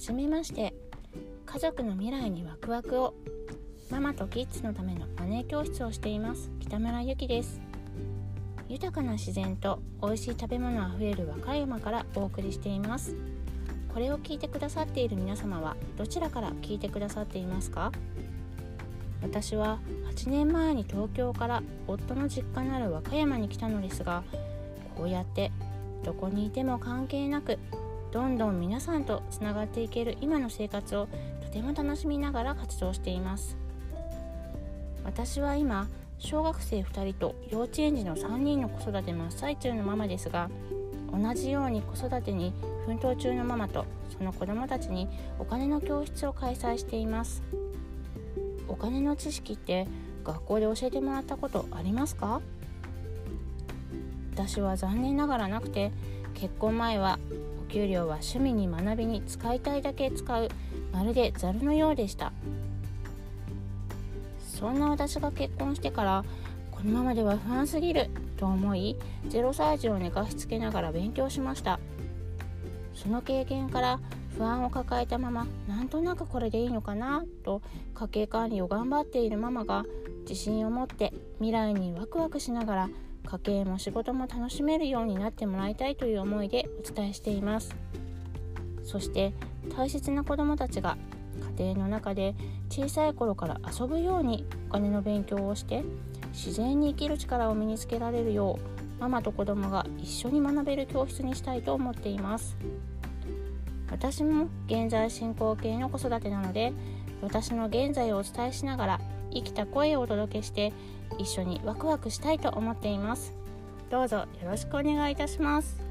じめまして。家族の未来にワクワクを。ママとキッズのためのマネー教室をしています。北村ゆきです。豊かな自然と美味しい食べ物あふれる和歌山からお送りしています。これを聞いてくださっている皆様はどちらから聞いてくださっていますか？私は8年前に東京から夫の実家のある和歌山に来たのですがこうやってどこにいても関係なくどんどん皆さんとつながっていける今の生活をとても楽しみながら活動しています。私は今小学生2人と幼稚園児の3人の子育て真っ最中のママですが同じように子育てに奮闘中のママとその子どもたちにお金の教室を開催しています。お金の知識って学校で教えてもらったことありますか？私は残念ながらなくて結婚前は給料は趣味に学びに使いたいだけ使う。まるでザルのようでした。そんな私が結婚してからこのままでは不安すぎると思い0歳児を寝かしつけながら勉強しました。その経験から不安を抱えたままなんとなくこれでいいのかなと家計管理を頑張っているママが自信を持って未来にワクワクしながら家計も仕事も楽しめるようになってもらいたいという思いでお伝えしています。そして大切な子どもたちが家庭の中で小さい頃から遊ぶようにお金の勉強をして自然に生きる力を身につけられるようママと子供が一緒に学べる教室にしたいと思っています。私も現在進行形の子育てなので私の現在をお伝えしながら生きた声をお届けして一緒にワクワクしたいと思っています。どうぞよろしくお願いいたします。